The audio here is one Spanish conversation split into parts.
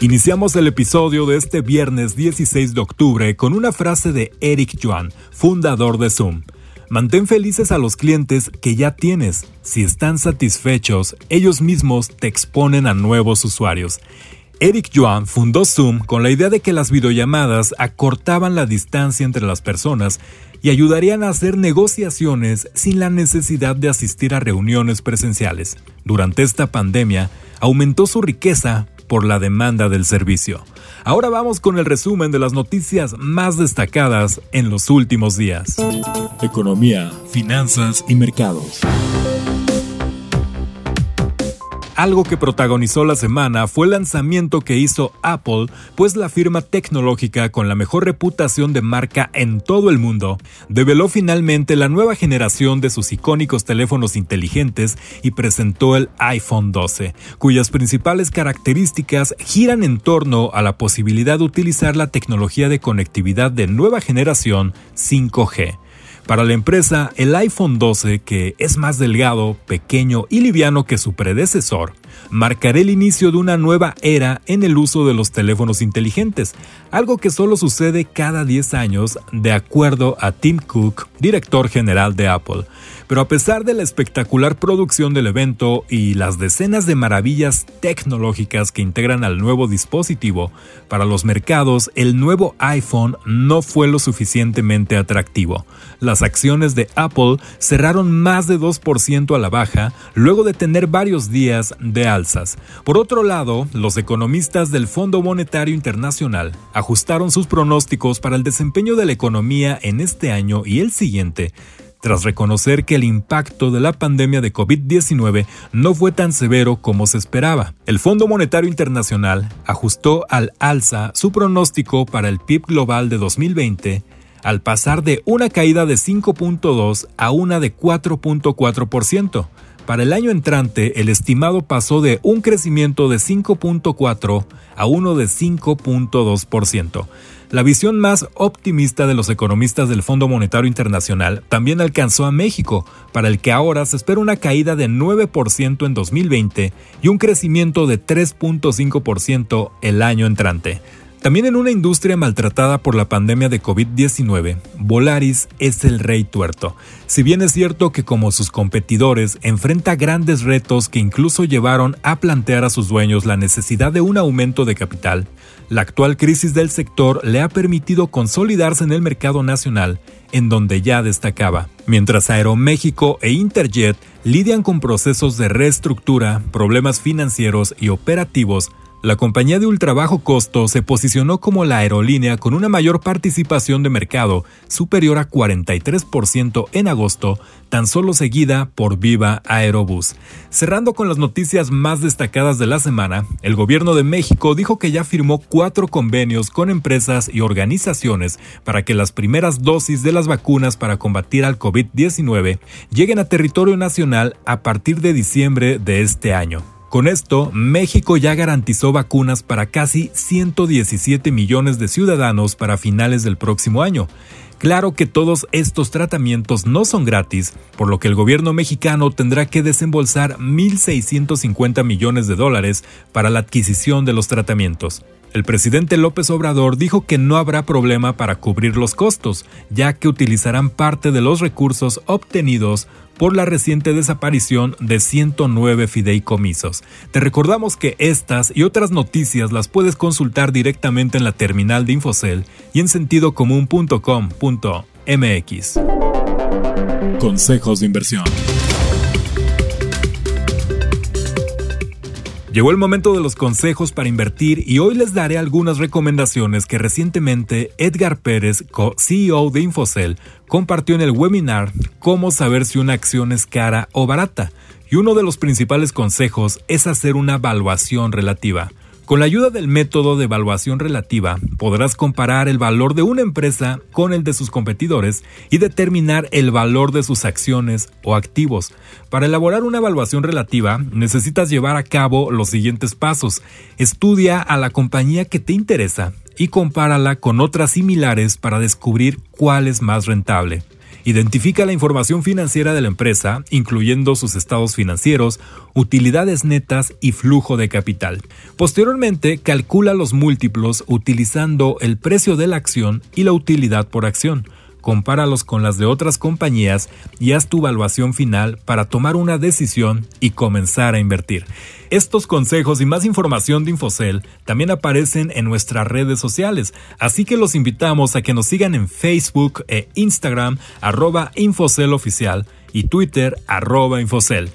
Iniciamos el episodio de este viernes 16 de octubre con una frase de Eric Yuan, fundador de Zoom. Mantén felices a los clientes que ya tienes. Si están satisfechos, ellos mismos te exponen a nuevos usuarios. Eric Yuan fundó Zoom con la idea de que las videollamadas acortaban la distancia entre las personas y ayudarían a hacer negociaciones sin la necesidad de asistir a reuniones presenciales. Durante esta pandemia, aumentó su riqueza por la demanda del servicio. Ahora vamos con el resumen de las noticias más destacadas en los últimos días. Economía, finanzas y mercados. Algo que protagonizó la semana fue el lanzamiento que hizo Apple, pues la firma tecnológica con la mejor reputación de marca en todo el mundo develó finalmente la nueva generación de sus icónicos teléfonos inteligentes y presentó el iPhone 12, cuyas principales características giran en torno a la posibilidad de utilizar la tecnología de conectividad de nueva generación 5G para la empresa, el iPhone 12, que es más delgado, pequeño y liviano que su predecesor, marcará el inicio de una nueva era en el uso de los teléfonos inteligentes, algo que solo sucede cada 10 años, de acuerdo a Tim Cook, director general de Apple. Pero a pesar de la espectacular producción del evento y las decenas de maravillas tecnológicas que integran al nuevo dispositivo, para los mercados el nuevo iPhone no fue lo suficientemente atractivo. Las acciones de Apple cerraron más de 2% a la baja luego de tener varios días de alzas. Por otro lado, los economistas del Fondo Monetario Internacional ajustaron sus pronósticos para el desempeño de la economía en este año y el siguiente, tras reconocer que el impacto de la pandemia de COVID-19 no fue tan severo como se esperaba. El Fondo Monetario Internacional ajustó al alza su pronóstico para el PIB global de 2020 al pasar de una caída de 5.2 a una de 4.4%. Para el año entrante, el estimado pasó de un crecimiento de 5.4 a uno de 5.2%. La visión más optimista de los economistas del Fondo Monetario Internacional también alcanzó a México, para el que ahora se espera una caída de 9% en 2020 y un crecimiento de 3.5% el año entrante. También en una industria maltratada por la pandemia de COVID-19, Volaris es el rey tuerto. Si bien es cierto que como sus competidores enfrenta grandes retos que incluso llevaron a plantear a sus dueños la necesidad de un aumento de capital, la actual crisis del sector le ha permitido consolidarse en el mercado nacional, en donde ya destacaba. Mientras Aeroméxico e Interjet lidian con procesos de reestructura, problemas financieros y operativos la compañía de ultrabajo costo se posicionó como la aerolínea con una mayor participación de mercado, superior a 43% en agosto, tan solo seguida por Viva Aerobús. Cerrando con las noticias más destacadas de la semana, el gobierno de México dijo que ya firmó cuatro convenios con empresas y organizaciones para que las primeras dosis de las vacunas para combatir al COVID-19 lleguen a territorio nacional a partir de diciembre de este año. Con esto, México ya garantizó vacunas para casi 117 millones de ciudadanos para finales del próximo año. Claro que todos estos tratamientos no son gratis, por lo que el gobierno mexicano tendrá que desembolsar 1.650 millones de dólares para la adquisición de los tratamientos. El presidente López Obrador dijo que no habrá problema para cubrir los costos, ya que utilizarán parte de los recursos obtenidos por la reciente desaparición de 109 fideicomisos. Te recordamos que estas y otras noticias las puedes consultar directamente en la terminal de Infocel y en sentidocomún.com.mx. Consejos de inversión. Llegó el momento de los consejos para invertir y hoy les daré algunas recomendaciones que recientemente Edgar Pérez, CEO de Infocel, compartió en el webinar Cómo saber si una acción es cara o barata. Y uno de los principales consejos es hacer una evaluación relativa. Con la ayuda del método de evaluación relativa, podrás comparar el valor de una empresa con el de sus competidores y determinar el valor de sus acciones o activos. Para elaborar una evaluación relativa, necesitas llevar a cabo los siguientes pasos. Estudia a la compañía que te interesa y compárala con otras similares para descubrir cuál es más rentable. Identifica la información financiera de la empresa, incluyendo sus estados financieros, utilidades netas y flujo de capital. Posteriormente, calcula los múltiplos utilizando el precio de la acción y la utilidad por acción compáralos con las de otras compañías y haz tu evaluación final para tomar una decisión y comenzar a invertir. Estos consejos y más información de Infocel también aparecen en nuestras redes sociales, así que los invitamos a que nos sigan en Facebook e Instagram arroba Infocel Oficial y Twitter arroba Infocel.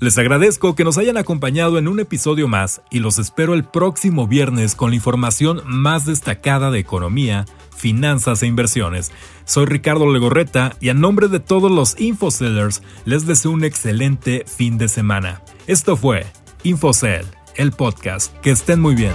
Les agradezco que nos hayan acompañado en un episodio más y los espero el próximo viernes con la información más destacada de economía, finanzas e inversiones. Soy Ricardo Legorreta y a nombre de todos los InfoSellers les deseo un excelente fin de semana. Esto fue InfoSell, el podcast. Que estén muy bien.